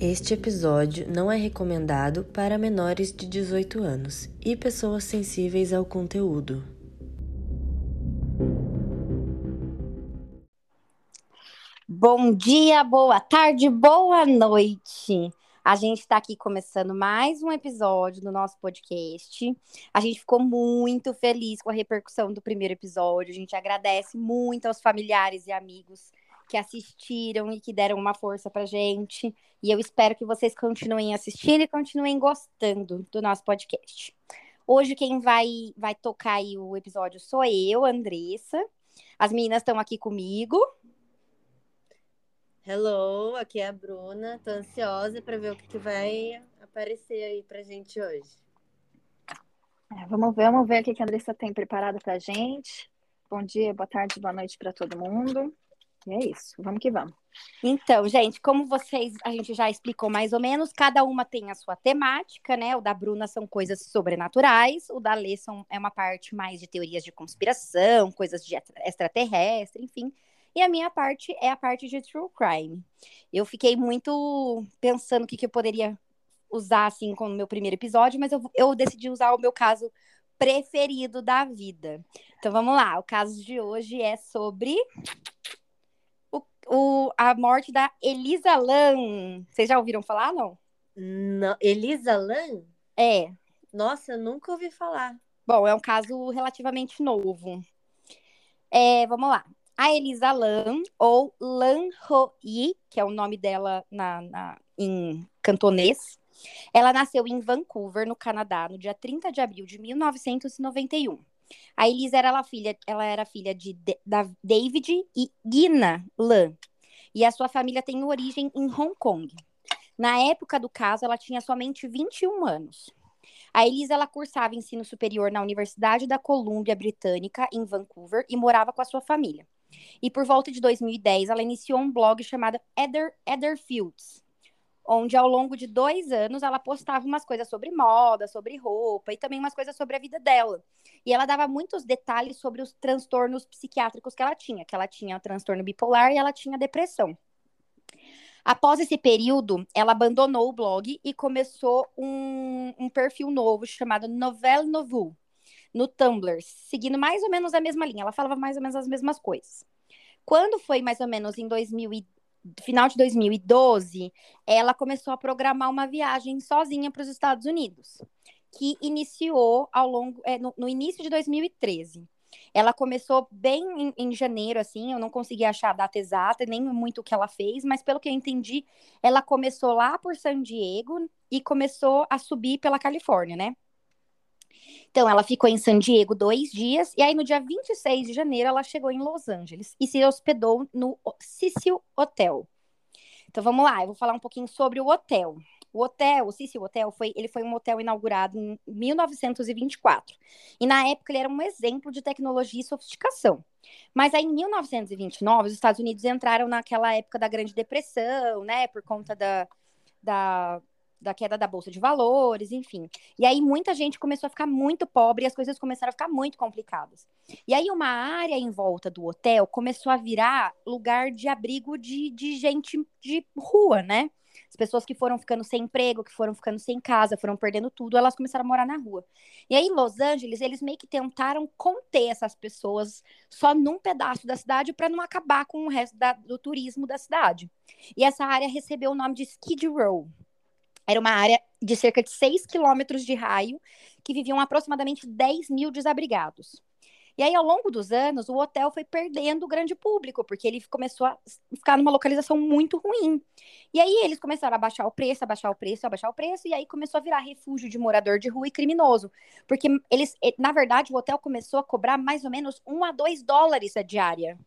Este episódio não é recomendado para menores de 18 anos e pessoas sensíveis ao conteúdo. Bom dia, boa tarde, boa noite. A gente está aqui começando mais um episódio do nosso podcast. A gente ficou muito feliz com a repercussão do primeiro episódio. A gente agradece muito aos familiares e amigos que assistiram e que deram uma força pra gente. E eu espero que vocês continuem assistindo e continuem gostando do nosso podcast. Hoje quem vai vai tocar aí o episódio sou eu, Andressa. As meninas estão aqui comigo. Hello, aqui é a Bruna. Tô ansiosa para ver o que, que vai aparecer aí pra gente hoje. É, vamos ver, vamos ver o que a Andressa tem preparado pra gente. Bom dia, boa tarde, boa noite para todo mundo. É isso, vamos que vamos. Então, gente, como vocês, a gente já explicou mais ou menos, cada uma tem a sua temática, né? O da Bruna são coisas sobrenaturais, o da Lê são, é uma parte mais de teorias de conspiração, coisas de extraterrestre, enfim. E a minha parte é a parte de true crime. Eu fiquei muito pensando o que, que eu poderia usar, assim, como meu primeiro episódio, mas eu, eu decidi usar o meu caso preferido da vida. Então vamos lá, o caso de hoje é sobre o, a morte da Elisa Lam. Vocês já ouviram falar, não? não Elisa Lam? É. Nossa, eu nunca ouvi falar. Bom, é um caso relativamente novo. É, vamos lá. A Elisa Lam, ou Lan Ho Yi, que é o nome dela na, na, em cantonês, ela nasceu em Vancouver, no Canadá, no dia 30 de abril de 1991. A Elisa era ela filha, ela era filha de, de da David e Gina Lan. E a sua família tem origem em Hong Kong. Na época do caso, ela tinha somente 21 anos. A Elisa ela cursava ensino superior na Universidade da Colômbia Britânica, em Vancouver, e morava com a sua família. E por volta de 2010, ela iniciou um blog chamado Ether, Etherfields, onde ao longo de dois anos ela postava umas coisas sobre moda, sobre roupa e também umas coisas sobre a vida dela. E ela dava muitos detalhes sobre os transtornos psiquiátricos que ela tinha, que ela tinha transtorno bipolar e ela tinha depressão. Após esse período, ela abandonou o blog e começou um, um perfil novo chamado Novel Novu no Tumblr, seguindo mais ou menos a mesma linha. Ela falava mais ou menos as mesmas coisas. Quando foi mais ou menos em 2010, final de 2012, ela começou a programar uma viagem sozinha para os Estados Unidos, que iniciou ao longo é, no, no, início de 2013. Ela começou bem em, em, janeiro, assim, eu não consegui achar a data exata, nem muito o que ela fez, mas pelo que eu entendi, ela começou lá por San Diego e começou a subir pela Califórnia, né? Então, ela ficou em San Diego dois dias, e aí no dia 26 de janeiro ela chegou em Los Angeles e se hospedou no Cecil Hotel. Então vamos lá, eu vou falar um pouquinho sobre o hotel. O hotel, o Cecil Hotel, foi, ele foi um hotel inaugurado em 1924. E na época ele era um exemplo de tecnologia e sofisticação. Mas aí em 1929, os Estados Unidos entraram naquela época da Grande Depressão, né, por conta da, da da queda da bolsa de valores, enfim. E aí muita gente começou a ficar muito pobre e as coisas começaram a ficar muito complicadas. E aí uma área em volta do hotel começou a virar lugar de abrigo de, de gente de rua, né? As pessoas que foram ficando sem emprego, que foram ficando sem casa, foram perdendo tudo, elas começaram a morar na rua. E aí, em Los Angeles, eles meio que tentaram conter essas pessoas só num pedaço da cidade para não acabar com o resto da, do turismo da cidade. E essa área recebeu o nome de Skid Row. Era uma área de cerca de 6 quilômetros de raio, que viviam aproximadamente 10 mil desabrigados. E aí, ao longo dos anos, o hotel foi perdendo o grande público, porque ele começou a ficar numa localização muito ruim. E aí, eles começaram a baixar o preço, a baixar o preço, a baixar o preço, e aí começou a virar refúgio de morador de rua e criminoso. Porque eles, na verdade, o hotel começou a cobrar mais ou menos 1 a 2 dólares a diária.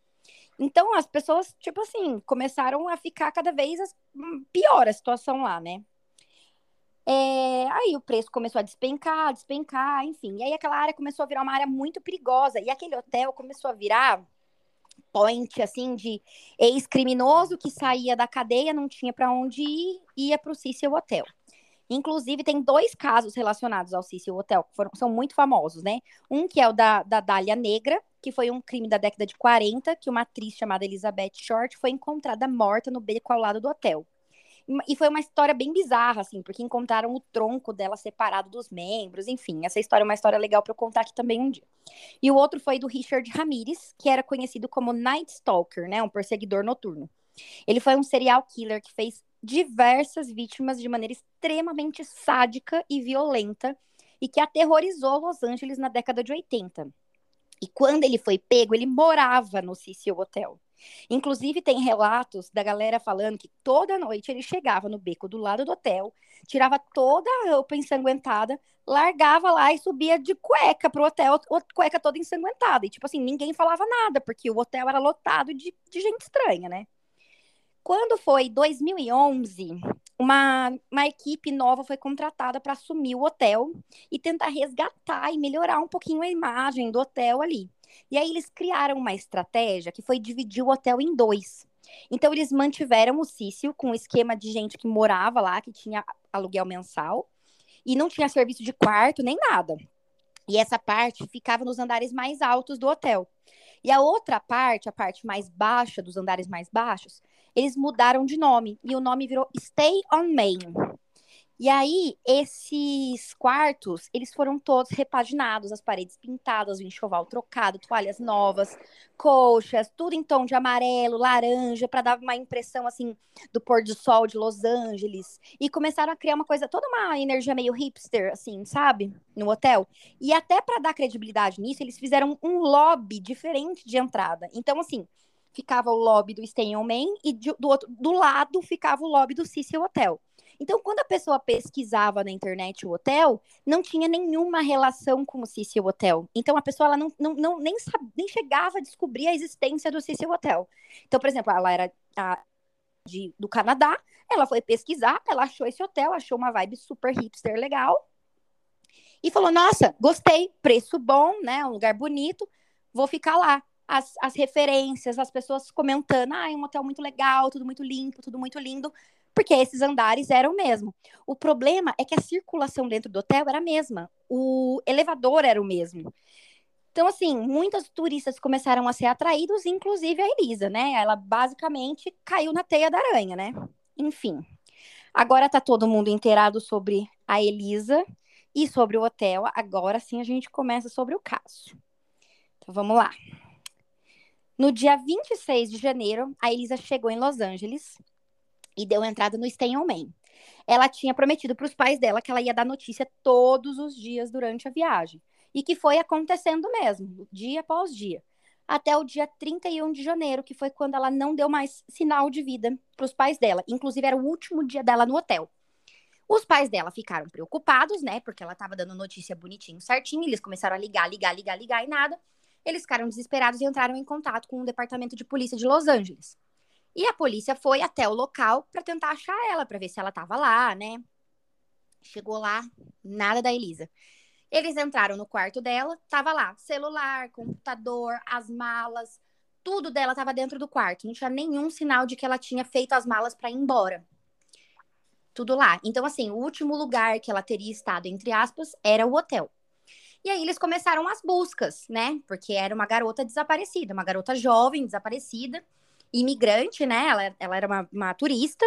Então, as pessoas, tipo assim, começaram a ficar cada vez pior a situação lá, né? É, aí o preço começou a despencar, despencar, enfim. E aí aquela área começou a virar uma área muito perigosa. E aquele hotel começou a virar point, assim, de ex-criminoso que saía da cadeia, não tinha para onde ir, ia para o Cecil Hotel. Inclusive, tem dois casos relacionados ao Cecil Hotel, que foram, são muito famosos, né? Um que é o da, da Dália Negra, que foi um crime da década de 40, que uma atriz chamada Elizabeth Short foi encontrada morta no beco ao lado do hotel. E foi uma história bem bizarra, assim, porque encontraram o tronco dela separado dos membros, enfim. Essa história é uma história legal para eu contar aqui também um dia. E o outro foi do Richard Ramirez, que era conhecido como Night Stalker, né? Um perseguidor noturno. Ele foi um serial killer que fez diversas vítimas de maneira extremamente sádica e violenta e que aterrorizou Los Angeles na década de 80. E quando ele foi pego, ele morava no Cecil Hotel. Inclusive, tem relatos da galera falando que toda noite ele chegava no beco do lado do hotel, tirava toda a roupa ensanguentada, largava lá e subia de cueca pro hotel, cueca toda ensanguentada. E, tipo assim, ninguém falava nada, porque o hotel era lotado de, de gente estranha, né? Quando foi 2011, uma, uma equipe nova foi contratada para assumir o hotel e tentar resgatar e melhorar um pouquinho a imagem do hotel ali. E aí eles criaram uma estratégia que foi dividir o hotel em dois. Então eles mantiveram o Cício com um esquema de gente que morava lá, que tinha aluguel mensal e não tinha serviço de quarto nem nada. E essa parte ficava nos andares mais altos do hotel. E a outra parte, a parte mais baixa dos andares mais baixos, eles mudaram de nome e o nome virou Stay on Main. E aí, esses quartos, eles foram todos repaginados, as paredes pintadas, o enxoval trocado, toalhas novas, colchas, tudo em tom de amarelo, laranja, para dar uma impressão, assim, do pôr do sol de Los Angeles. E começaram a criar uma coisa, toda uma energia meio hipster, assim, sabe? No hotel. E até para dar credibilidade nisso, eles fizeram um lobby diferente de entrada. Então, assim, ficava o lobby do Stay on Main e do, outro, do lado ficava o lobby do Cecil Hotel. Então, quando a pessoa pesquisava na internet o hotel, não tinha nenhuma relação com o Cecil Hotel. Então, a pessoa ela não, não, não nem, nem chegava a descobrir a existência do Cecil Hotel. Então, por exemplo, ela era a, de, do Canadá, ela foi pesquisar, ela achou esse hotel, achou uma vibe super hipster legal. E falou: Nossa, gostei, preço bom, né? Um lugar bonito, vou ficar lá as, as referências, as pessoas comentando, ah, é um hotel muito legal, tudo muito limpo, tudo muito lindo, porque esses andares eram o mesmo. O problema é que a circulação dentro do hotel era a mesma, o elevador era o mesmo. Então, assim, muitos turistas começaram a ser atraídos, inclusive a Elisa, né? Ela basicamente caiu na teia da aranha, né? Enfim. Agora tá todo mundo inteirado sobre a Elisa e sobre o hotel. Agora sim a gente começa sobre o caso. Então vamos lá. No dia 26 de janeiro, a Elisa chegou em Los Angeles e deu entrada no Stay on Main. Ela tinha prometido para os pais dela que ela ia dar notícia todos os dias durante a viagem. E que foi acontecendo mesmo, dia após dia. Até o dia 31 de janeiro, que foi quando ela não deu mais sinal de vida para os pais dela. Inclusive, era o último dia dela no hotel. Os pais dela ficaram preocupados, né? Porque ela estava dando notícia bonitinho, certinho. Eles começaram a ligar, ligar, ligar, ligar e nada. Eles ficaram desesperados e entraram em contato com o departamento de polícia de Los Angeles. E a polícia foi até o local para tentar achar ela, para ver se ela estava lá, né? Chegou lá, nada da Elisa. Eles entraram no quarto dela, tava lá, celular, computador, as malas, tudo dela estava dentro do quarto. Não tinha nenhum sinal de que ela tinha feito as malas para ir embora. Tudo lá. Então, assim, o último lugar que ela teria estado, entre aspas, era o hotel. E aí eles começaram as buscas, né? Porque era uma garota desaparecida, uma garota jovem, desaparecida, imigrante, né? Ela, ela era uma, uma turista.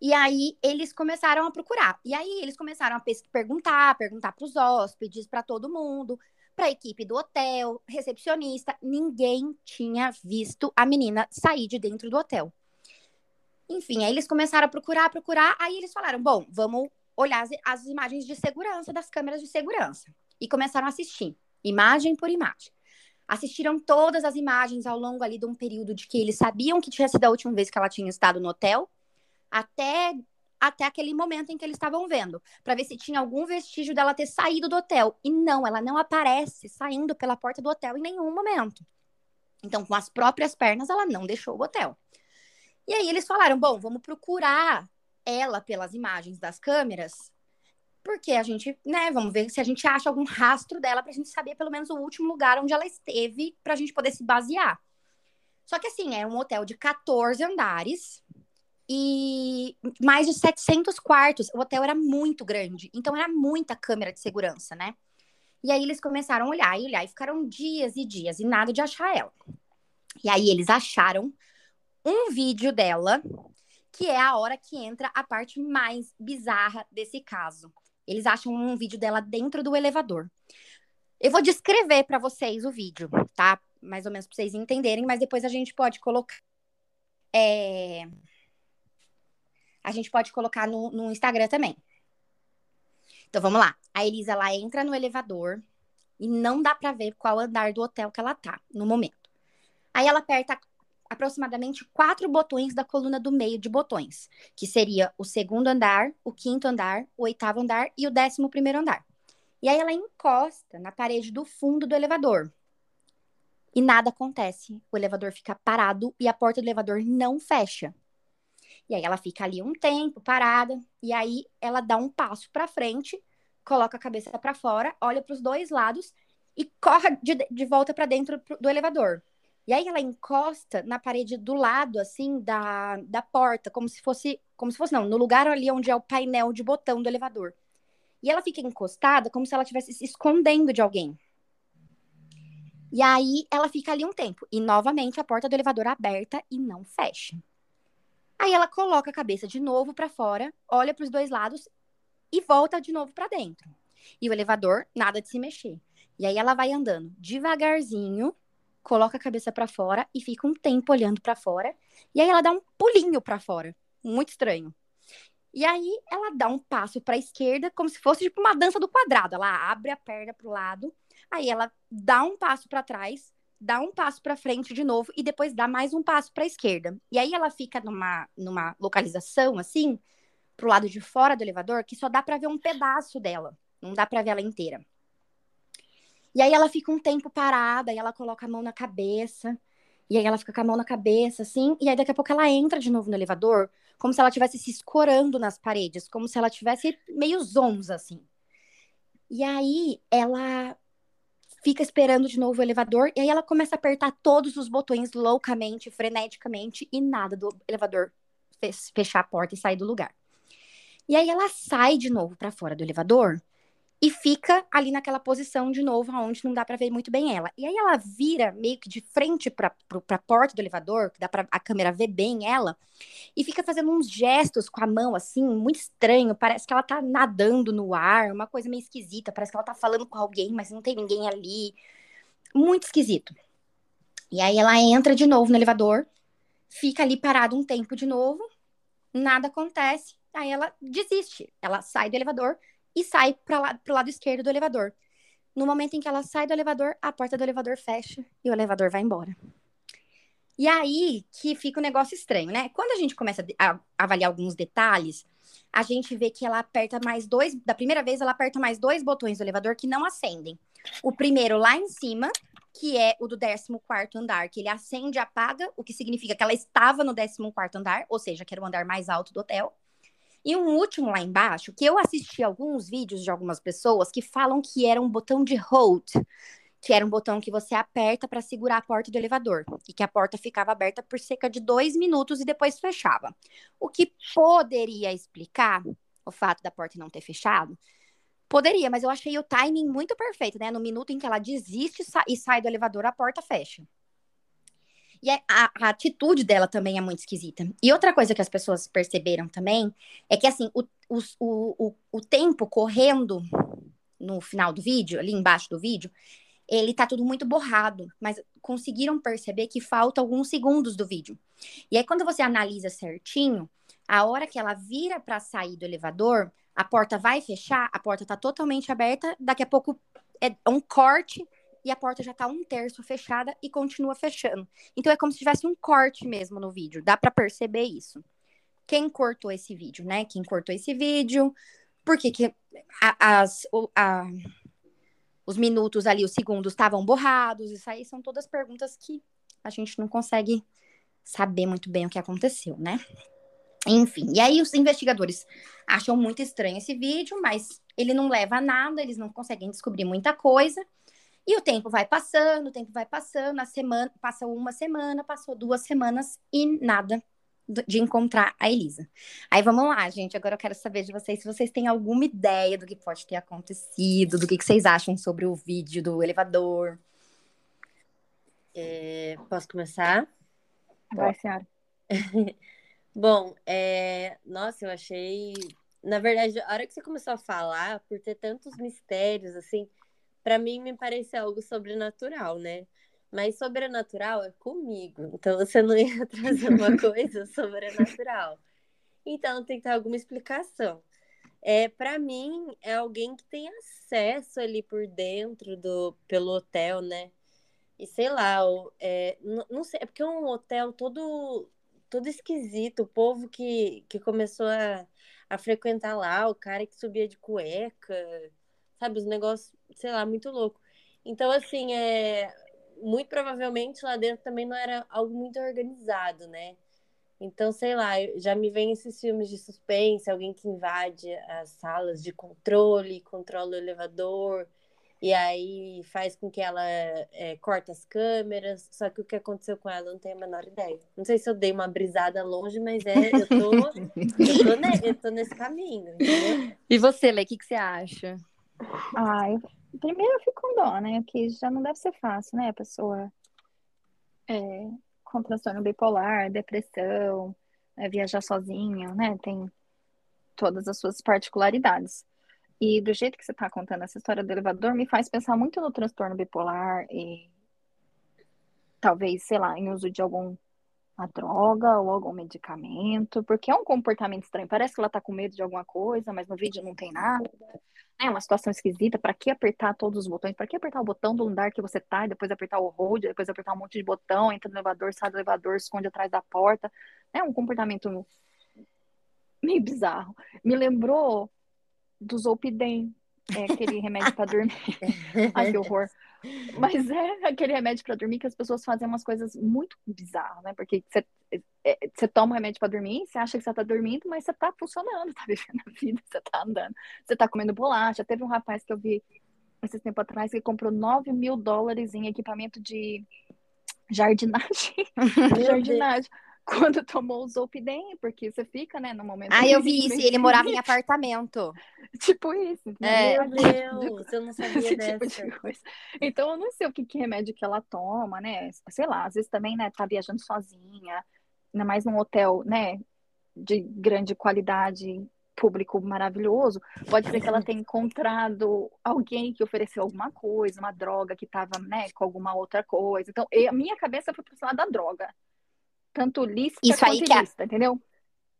E aí eles começaram a procurar. E aí eles começaram a perguntar, perguntar para os hóspedes, para todo mundo, para a equipe do hotel, recepcionista. Ninguém tinha visto a menina sair de dentro do hotel. Enfim, aí eles começaram a procurar, procurar. Aí eles falaram: bom, vamos olhar as, as imagens de segurança das câmeras de segurança. E começaram a assistir, imagem por imagem. Assistiram todas as imagens ao longo ali de um período de que eles sabiam que tinha sido a última vez que ela tinha estado no hotel, até até aquele momento em que eles estavam vendo, para ver se tinha algum vestígio dela ter saído do hotel. E não, ela não aparece saindo pela porta do hotel em nenhum momento. Então, com as próprias pernas, ela não deixou o hotel. E aí eles falaram: bom, vamos procurar ela pelas imagens das câmeras, porque a gente, né, vamos ver se a gente acha algum rastro dela pra gente saber pelo menos o último lugar onde ela esteve pra gente poder se basear. Só que assim, é um hotel de 14 andares e mais de 700 quartos. O hotel era muito grande, então era muita câmera de segurança, né? E aí eles começaram a olhar e olhar e ficaram dias e dias e nada de achar ela. E aí eles acharam um vídeo dela que é a hora que entra a parte mais bizarra desse caso. Eles acham um vídeo dela dentro do elevador. Eu vou descrever para vocês o vídeo, tá? Mais ou menos para vocês entenderem, mas depois a gente pode colocar. É... A gente pode colocar no, no Instagram também. Então vamos lá. A Elisa ela entra no elevador e não dá para ver qual andar do hotel que ela tá no momento. Aí ela aperta aproximadamente quatro botões da coluna do meio de botões, que seria o segundo andar, o quinto andar, o oitavo andar e o décimo primeiro andar. E aí ela encosta na parede do fundo do elevador. E nada acontece. O elevador fica parado e a porta do elevador não fecha. E aí ela fica ali um tempo parada e aí ela dá um passo para frente, coloca a cabeça para fora, olha para os dois lados e corre de, de volta para dentro do elevador. E aí ela encosta na parede do lado, assim, da, da porta, como se fosse, como se fosse, não, no lugar ali onde é o painel de botão do elevador. E ela fica encostada como se ela estivesse se escondendo de alguém. E aí ela fica ali um tempo. E novamente a porta do elevador aberta e não fecha. Aí ela coloca a cabeça de novo para fora, olha para os dois lados e volta de novo para dentro. E o elevador, nada de se mexer. E aí ela vai andando devagarzinho coloca a cabeça para fora e fica um tempo olhando para fora. E aí ela dá um pulinho para fora, muito estranho. E aí ela dá um passo para a esquerda, como se fosse tipo uma dança do quadrado. Ela abre a perna para o lado, aí ela dá um passo para trás, dá um passo para frente de novo e depois dá mais um passo para a esquerda. E aí ela fica numa, numa localização assim, pro lado de fora do elevador, que só dá para ver um pedaço dela, não dá para ver ela inteira. E aí ela fica um tempo parada, e ela coloca a mão na cabeça, e aí ela fica com a mão na cabeça, assim, e aí daqui a pouco ela entra de novo no elevador, como se ela estivesse se escorando nas paredes, como se ela tivesse meio zonza, assim. E aí ela fica esperando de novo o elevador, e aí ela começa a apertar todos os botões loucamente, freneticamente, e nada do elevador fechar a porta e sair do lugar. E aí ela sai de novo para fora do elevador, e fica ali naquela posição de novo, onde não dá para ver muito bem ela. E aí ela vira meio que de frente para a porta do elevador, que dá para a câmera ver bem ela, e fica fazendo uns gestos com a mão assim, muito estranho, parece que ela tá nadando no ar, uma coisa meio esquisita, parece que ela tá falando com alguém, mas não tem ninguém ali. Muito esquisito. E aí ela entra de novo no elevador, fica ali parado um tempo de novo, nada acontece, aí ela desiste. Ela sai do elevador, e sai para o lado esquerdo do elevador. No momento em que ela sai do elevador, a porta do elevador fecha e o elevador vai embora. E aí que fica um negócio estranho, né? Quando a gente começa a avaliar alguns detalhes, a gente vê que ela aperta mais dois. Da primeira vez, ela aperta mais dois botões do elevador que não acendem. O primeiro lá em cima, que é o do 14 andar, que ele acende e apaga, o que significa que ela estava no 14 andar, ou seja, que era o andar mais alto do hotel. E um último lá embaixo, que eu assisti alguns vídeos de algumas pessoas que falam que era um botão de hold, que era um botão que você aperta para segurar a porta do elevador, e que a porta ficava aberta por cerca de dois minutos e depois fechava. O que poderia explicar o fato da porta não ter fechado? Poderia, mas eu achei o timing muito perfeito, né? No minuto em que ela desiste e sai do elevador, a porta fecha. E a, a, atitude dela também é muito esquisita. E outra coisa que as pessoas perceberam também é que, assim, o, o, o, o tempo correndo no final do vídeo, ali embaixo do vídeo, ele tá tudo muito borrado, mas conseguiram perceber que falta alguns segundos do vídeo. E aí, quando você analisa certinho, a hora que ela vira para sair do elevador, a porta vai fechar, a porta tá totalmente aberta, daqui a pouco é um corte e a porta já tá um terço fechada e continua fechando. Então é como se tivesse um corte mesmo no vídeo, dá para perceber isso. Quem cortou esse vídeo, né? Quem cortou esse vídeo? Por que, que as, a, os minutos ali, os segundos estavam borrados? Isso aí são todas perguntas que a gente não consegue saber muito bem o que aconteceu, né? Enfim, e aí os investigadores acham muito estranho esse vídeo, mas ele não leva a nada, eles não conseguem descobrir muita coisa. E o tempo vai passando, o tempo vai passando, a semana, passa uma semana, passou duas semanas e nada de encontrar a Elisa. Aí vamos lá, gente. Agora eu quero saber de vocês se vocês têm alguma ideia do que pode ter acontecido, do que, que vocês acham sobre o vídeo do elevador. É, posso começar? Vai, senhora. Bom, é... nossa, eu achei. Na verdade, a hora que você começou a falar, por ter tantos mistérios, assim, para mim me parece algo sobrenatural, né? Mas sobrenatural é comigo. Então você não ia trazer uma coisa sobrenatural. Então tem que ter alguma explicação. É, para mim, é alguém que tem acesso ali por dentro do pelo hotel, né? E sei lá, é, não, não sei, é porque é um hotel todo todo esquisito, o povo que, que começou a, a frequentar lá, o cara que subia de cueca, sabe, os negócios, sei lá, muito louco. Então, assim, é, muito provavelmente lá dentro também não era algo muito organizado, né? Então, sei lá, já me vem esses filmes de suspense, alguém que invade as salas de controle, controla o elevador, e aí faz com que ela é, corte as câmeras. Só que o que aconteceu com ela não tenho a menor ideia. Não sei se eu dei uma brisada longe, mas é, eu tô, eu tô, ne, eu tô nesse caminho, entendeu? E você, Lê, o que, que você acha? Ai, primeiro eu fico com dó, né? Que já não deve ser fácil, né? A pessoa é, com transtorno bipolar, depressão, é, viajar sozinho, né? Tem todas as suas particularidades. E do jeito que você está contando essa história do elevador, me faz pensar muito no transtorno bipolar e talvez, sei lá, em uso de algum uma droga ou algum medicamento, porque é um comportamento estranho. Parece que ela tá com medo de alguma coisa, mas no vídeo não tem nada. É uma situação esquisita. Para que apertar todos os botões? Para que apertar o botão do andar que você tá, e depois apertar o hold, depois apertar um monte de botão, entra no elevador, sai do elevador, esconde atrás da porta. É um comportamento meio bizarro. Me lembrou do Zolpidem, é aquele remédio para dormir. Ai, que horror. Mas é aquele remédio para dormir que as pessoas fazem umas coisas muito bizarras, né? Porque você, é, você toma um remédio para dormir, você acha que você tá dormindo, mas você tá funcionando, tá vivendo a vida, você tá andando, você tá comendo bolacha. Teve um rapaz que eu vi esses tempo atrás que comprou 9 mil dólares em equipamento de jardinagem. jardinagem quando tomou o Zolpidem, porque você fica, né, no momento... Ah, eu vi isso, e ele morava em apartamento. tipo isso. É. Meu Deus, eu não sabia Esse dessa. Tipo de coisa. Então, eu não sei o que, que remédio que ela toma, né, sei lá, às vezes também, né, tá viajando sozinha, ainda mais num hotel, né, de grande qualidade, público maravilhoso, pode ser que ela tenha encontrado alguém que ofereceu alguma coisa, uma droga que tava, né, com alguma outra coisa. Então, a minha cabeça foi pro lado da droga tanto lícita Isso quanto aí que ilícita, a... entendeu?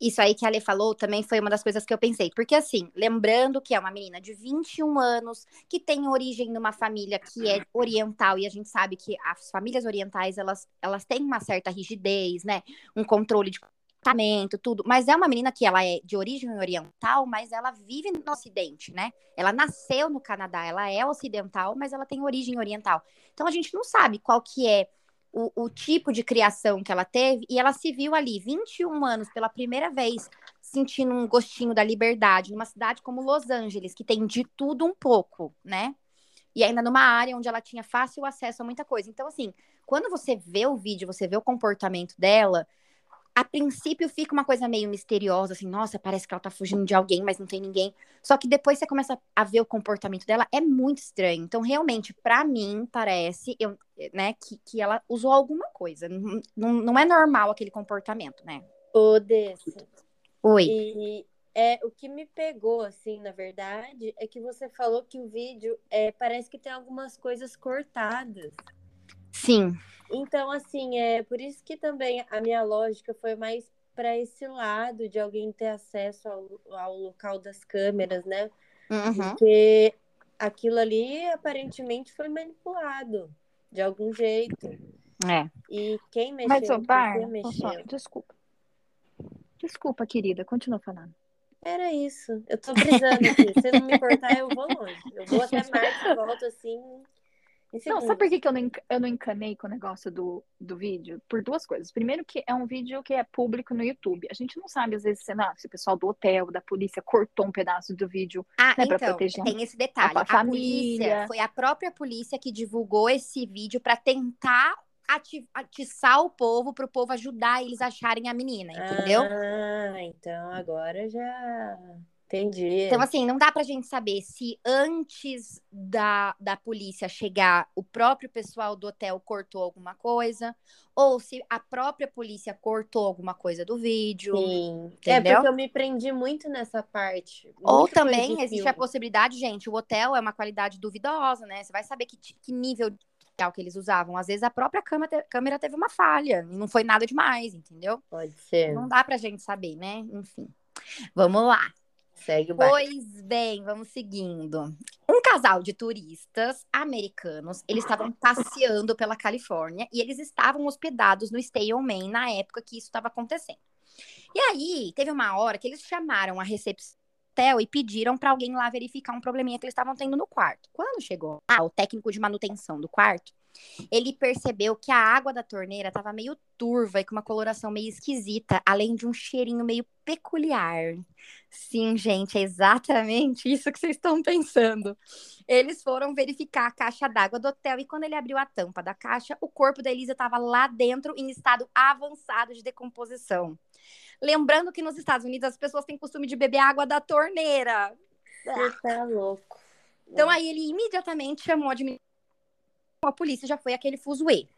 Isso aí que a Ale falou também foi uma das coisas que eu pensei. Porque, assim, lembrando que é uma menina de 21 anos, que tem origem numa família que é oriental, e a gente sabe que as famílias orientais, elas, elas têm uma certa rigidez, né? Um controle de comportamento, tudo. Mas é uma menina que ela é de origem oriental, mas ela vive no Ocidente, né? Ela nasceu no Canadá, ela é ocidental, mas ela tem origem oriental. Então, a gente não sabe qual que é o, o, tipo de criação que ela teve, e ela se viu ali, 21 anos, pela primeira vez, sentindo um gostinho da liberdade, numa cidade como Los Angeles, que tem de tudo um pouco, né? E ainda numa área onde ela tinha fácil acesso a muita coisa. Então, assim, quando você vê o vídeo, você vê o comportamento dela, a princípio fica uma coisa meio misteriosa, assim, nossa, parece que ela tá fugindo de alguém, mas não tem ninguém. Só que depois você começa a ver o comportamento dela, é muito estranho. Então, realmente, para mim, parece, eu, né, que, que ela usou alguma coisa. Não, não, é normal aquele comportamento, né? Ô. Oi. E é, o que me pegou, assim, na verdade, é que você falou que o vídeo é, parece que tem algumas coisas cortadas. Sim. Então, assim, é por isso que também a minha lógica foi mais para esse lado de alguém ter acesso ao, ao local das câmeras, né? Uhum. Porque aquilo ali aparentemente foi manipulado de algum jeito. É. E quem mexeu? Mas, ô, Bar, mexeu? desculpa. Desculpa, querida, continua falando. Era isso. Eu tô brisando aqui. Se não me importar, eu vou longe. Eu vou até mais e volto assim não, sabe por que, que eu, não, eu não encanei com o negócio do, do vídeo? Por duas coisas. Primeiro, que é um vídeo que é público no YouTube. A gente não sabe, às vezes, se, não, se o pessoal do hotel, da polícia, cortou um pedaço do vídeo ah, né, então, pra proteger tem esse detalhe. A, a família. Polícia, foi a própria polícia que divulgou esse vídeo para tentar atiçar o povo para o povo ajudar eles a acharem a menina, entendeu? Ah, então agora já Entendi. Então, assim, não dá pra gente saber se antes da, da polícia chegar, o próprio pessoal do hotel cortou alguma coisa, ou se a própria polícia cortou alguma coisa do vídeo. Sim. É Entendeu? porque eu me prendi muito nessa parte. Ou também existe a possibilidade, gente, o hotel é uma qualidade duvidosa, né? Você vai saber que, que nível de que eles usavam. Às vezes a própria câmera teve uma falha, e não foi nada demais, entendeu? Pode ser. Não dá pra gente saber, né? Enfim. Vamos lá. Segue o. Pois bem, vamos seguindo. Um casal de turistas americanos, eles estavam passeando pela Califórnia e eles estavam hospedados no Stay on Main na época que isso estava acontecendo. E aí, teve uma hora que eles chamaram a recepção hotel e pediram para alguém lá verificar um probleminha que eles estavam tendo no quarto. Quando chegou lá, o técnico de manutenção do quarto, ele percebeu que a água da torneira estava meio turva e com uma coloração meio esquisita, além de um cheirinho meio peculiar. Sim, gente, é exatamente isso que vocês estão pensando. Eles foram verificar a caixa d'água do hotel e quando ele abriu a tampa da caixa, o corpo da Elisa estava lá dentro em estado avançado de decomposição. Lembrando que nos Estados Unidos as pessoas têm costume de beber água da torneira. Você tá louco. Então aí ele imediatamente chamou a administração. A polícia já foi aquele fuzuê.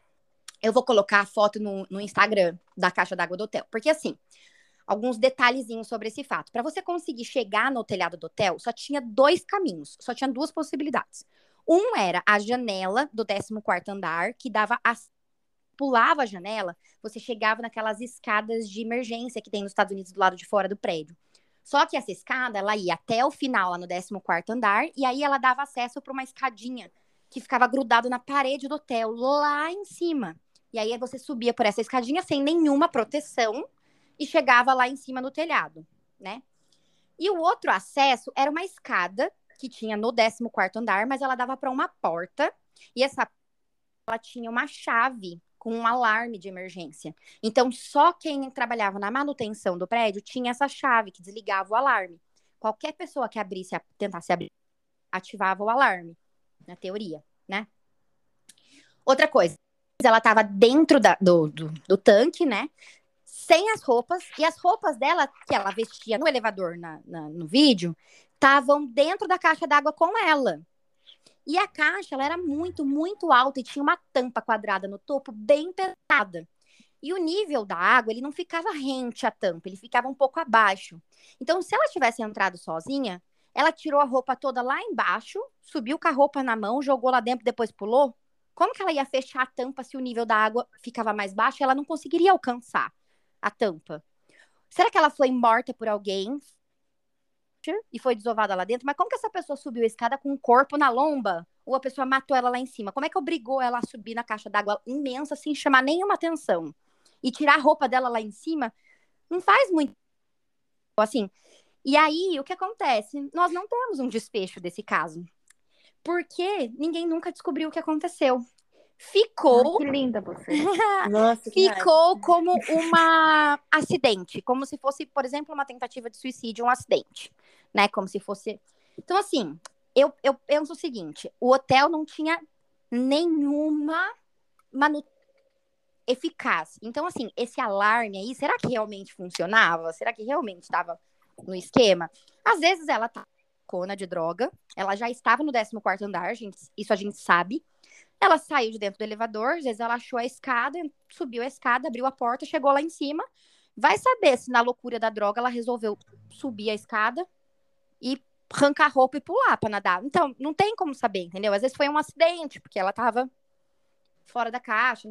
Eu vou colocar a foto no, no Instagram da caixa d'água do hotel. Porque assim, alguns detalhezinhos sobre esse fato. Para você conseguir chegar no telhado do hotel, só tinha dois caminhos, só tinha duas possibilidades. Um era a janela do 14º andar, que dava as pulava a janela, você chegava naquelas escadas de emergência que tem nos Estados Unidos do lado de fora do prédio. Só que essa escada, ela ia até o final, lá no 14º andar, e aí ela dava acesso para uma escadinha que ficava grudado na parede do hotel, lá em cima. E aí você subia por essa escadinha sem nenhuma proteção e chegava lá em cima no telhado, né? E o outro acesso era uma escada que tinha no 14º andar, mas ela dava para uma porta, e essa ela tinha uma chave com um alarme de emergência. Então, só quem trabalhava na manutenção do prédio tinha essa chave que desligava o alarme. Qualquer pessoa que abrisse, tentasse abrir, ativava o alarme, na teoria, né? Outra coisa, ela estava dentro da, do, do, do tanque, né? Sem as roupas, e as roupas dela, que ela vestia no elevador na, na no vídeo, estavam dentro da caixa d'água com ela. E a caixa, ela era muito, muito alta e tinha uma tampa quadrada no topo bem pesada. E o nível da água, ele não ficava rente à tampa, ele ficava um pouco abaixo. Então, se ela tivesse entrado sozinha, ela tirou a roupa toda lá embaixo, subiu com a roupa na mão, jogou lá dentro, depois pulou. Como que ela ia fechar a tampa se o nível da água ficava mais baixo? Ela não conseguiria alcançar a tampa. Será que ela foi morta por alguém e foi desovada lá dentro? Mas como que essa pessoa subiu a escada com o corpo na lomba? Ou a pessoa matou ela lá em cima? Como é que obrigou ela a subir na caixa d'água imensa sem chamar nenhuma atenção? E tirar a roupa dela lá em cima? Não faz muito. Assim. E aí, o que acontece? Nós não temos um desfecho desse caso. Porque ninguém nunca descobriu o que aconteceu. Ficou. Que linda você. Nossa, ficou como uma acidente, como se fosse, por exemplo, uma tentativa de suicídio, um acidente, né? Como se fosse. Então, assim, eu, eu penso o seguinte: o hotel não tinha nenhuma manutenção eficaz. Então, assim, esse alarme aí, será que realmente funcionava? Será que realmente estava no esquema? Às vezes ela tá cona de droga, ela já estava no 14º andar, gente, isso a gente sabe. Ela saiu de dentro do elevador, às vezes ela achou a escada, subiu a escada, abriu a porta, chegou lá em cima. Vai saber se na loucura da droga ela resolveu subir a escada e arrancar a roupa e pular pra nadar. Então, não tem como saber, entendeu? Às vezes foi um acidente, porque ela tava fora da caixa.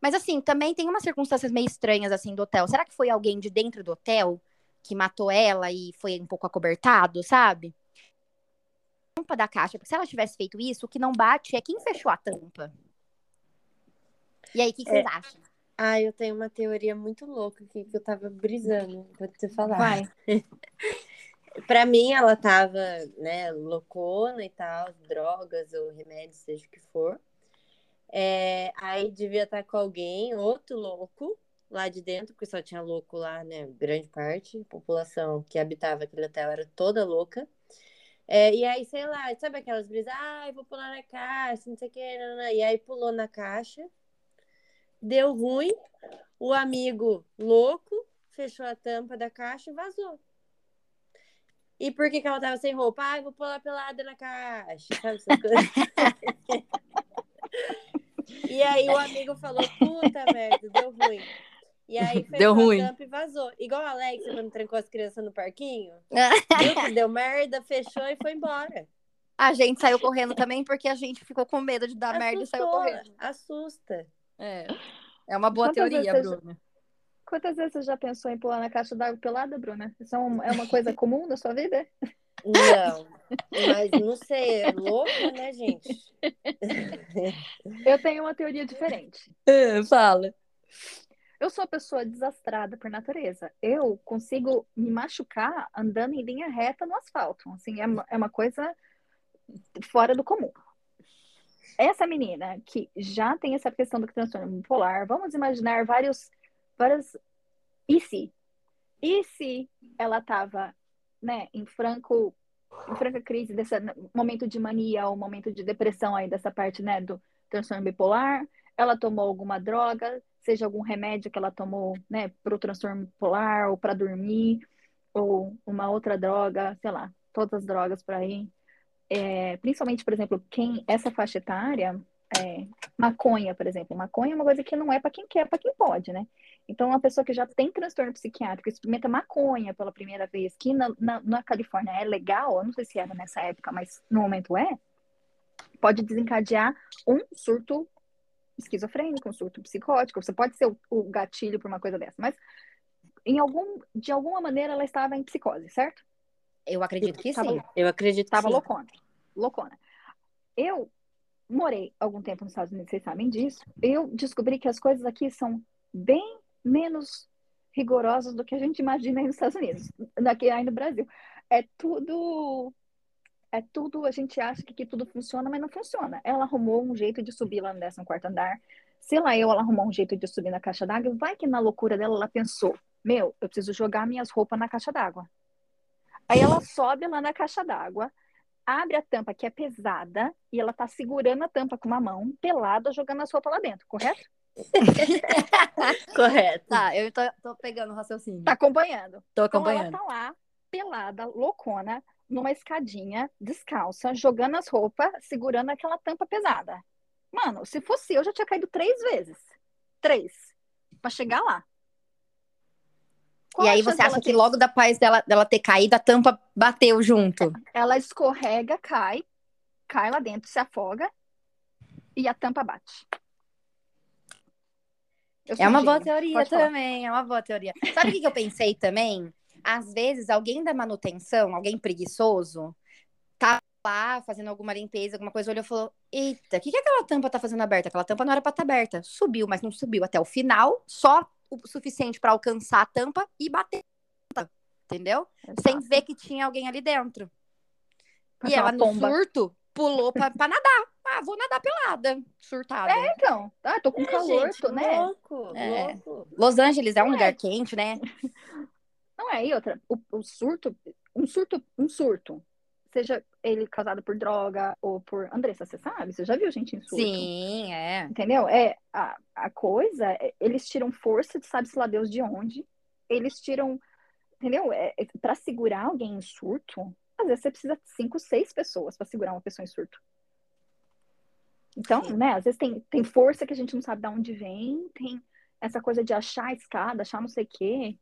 Mas assim, também tem umas circunstâncias meio estranhas assim do hotel. Será que foi alguém de dentro do hotel que matou ela e foi um pouco acobertado, sabe? tampa da caixa, porque se ela tivesse feito isso, o que não bate é quem fechou a tampa. E aí, o que, que É. vocês acham? Ah, eu tenho uma teoria muito louca aqui que eu tava brisando, vou te falar. Vai. Pra mim, ela tava, né, loucona e tal, drogas ou remédios, seja o que for. É, aí devia estar com alguém, outro louco, lá de dentro, porque só tinha louco lá, né, grande parte. A população que habitava aquele hotel era toda louca. É, e aí, sei lá, sabe aquelas brisas? Eu vou pular na caixa, não sei o que, nanana. e aí pulou na caixa, deu ruim, o amigo louco fechou a tampa da caixa e vazou. E por que, que ela tava sem roupa? Ai, vou pular pelada na caixa, sabe essas coisas? e aí o amigo falou, puta merda, deu ruim. E aí fez Deu ruim. tampa e vazou. Igual a Alex quando trancou as crianças no parquinho. Viu deu merda, fechou e foi embora. A gente saiu correndo também porque a gente ficou com medo de dar merda e saiu Assustou, correndo. Assusta. É. É uma boa Quantas teoria, Bruna. Quantas vezes você já pensou em pular na caixa d'água pelada, Bruna? Isso é uma, é uma coisa comum na sua vida? Não, mas não sei, é louco, né, gente? Eu tenho uma teoria diferente. fala. Eu sou uma pessoa desastrada por natureza. Eu consigo me machucar andando em linha reta no asfalto. Assim, é uma, é uma coisa fora do comum. Essa menina que já tem essa questão do transtorno bipolar, vamos imaginar vários, vários e se? E se ela estava, né, em franco, em franca crise desse momento de mania ou momento de depressão aí dessa parte, né, do transtorno bipolar? Ela tomou alguma droga, seja algum remédio que ela tomou, né, para o transtorno bipolar ou para dormir, ou uma outra droga, sei lá, todas as drogas por aí. É, principalmente, por exemplo, quem essa faixa etária, é, maconha, por exemplo, maconha é uma coisa que não é para quem quer, é para quem pode, né? Então, uma pessoa que já tem transtorno psiquiátrico, experimenta maconha pela primeira vez, que na, na, na Califórnia é legal, eu não sei se era nessa época, mas no momento é, pode desencadear um surto esquizofrênico, um surto psicótico. Você pode ser o, o gatilho para uma coisa dessa, mas em algum, de alguma maneira ela estava em psicose, certo? Eu acredito que Tava- sim. Eu acredito que Tava sim. loucona. Loucona. Eu morei algum tempo nos Estados Unidos, vocês sabem disso. Eu descobri que as coisas aqui são bem menos rigorosas do que a gente imagina aí nos Estados Unidos, daqui aí no Brasil. É tudo. É tudo, a gente acha que aqui tudo funciona, mas não funciona. Ela arrumou um jeito de subir lá no 14 andar. Sei lá, eu, ela arrumou um jeito de subir na caixa d'água. Vai que na loucura dela ela pensou: Meu, eu preciso jogar minhas roupas na caixa d'água. Aí ela sobe lá na caixa d'água, abre a tampa que é pesada e ela tá segurando a tampa com uma mão, pelada, jogando as roupas lá dentro, correto? Correto. Tá, eu tô, tô pegando o raciocínio. Tá acompanhando. Tô Então ela acompanhando. tá lá, pelada, loucona, numa escadinha, descalça, jogando as roupas, segurando aquela tampa pesada. Mano, se fosse eu, já tinha caído três vezes. Três. Pra chegar lá. Qual E aí você acha que ter- logo depois dela, dela ter caído, a tampa bateu junto? Ela escorrega, cai, cai lá dentro, se afoga e a tampa bate. Eu É uma um boa teoria Pode falar. também, é uma boa teoria. Sabe o que eu pensei também? Às vezes, alguém da manutenção, alguém preguiçoso, tá lá fazendo alguma limpeza, alguma coisa, olhou e falou: Eita, o que, que aquela tampa tá fazendo aberta? Aquela tampa não era pra estar aberta. Subiu, mas não subiu até o final, só o suficiente pra alcançar a tampa e bater. Entendeu? Sem Exato. ver que tinha alguém ali dentro. E ela, no pomba. surto, pulou pra, pra nadar. Ah, vou nadar pelada, surtada. Então, ah, tô com É, calor, gente, tô, né? louco, É. louco. Los Angeles é um É. lugar quente, né? Não é, e outra, o, o surto, um surto, um surto, seja ele causado por droga ou por. Andressa, você sabe? Você já viu gente em surto? Sim, é. Entendeu? É, a, a coisa, é, eles tiram força de sabe-se lá Deus de onde. Eles tiram, entendeu? É, é, para segurar alguém em surto, às vezes você precisa de cinco, seis pessoas para segurar uma pessoa em surto. Então, Sim. né, às vezes tem, tem força que a gente não sabe de onde vem, tem essa coisa de achar a escada, achar não sei o quê.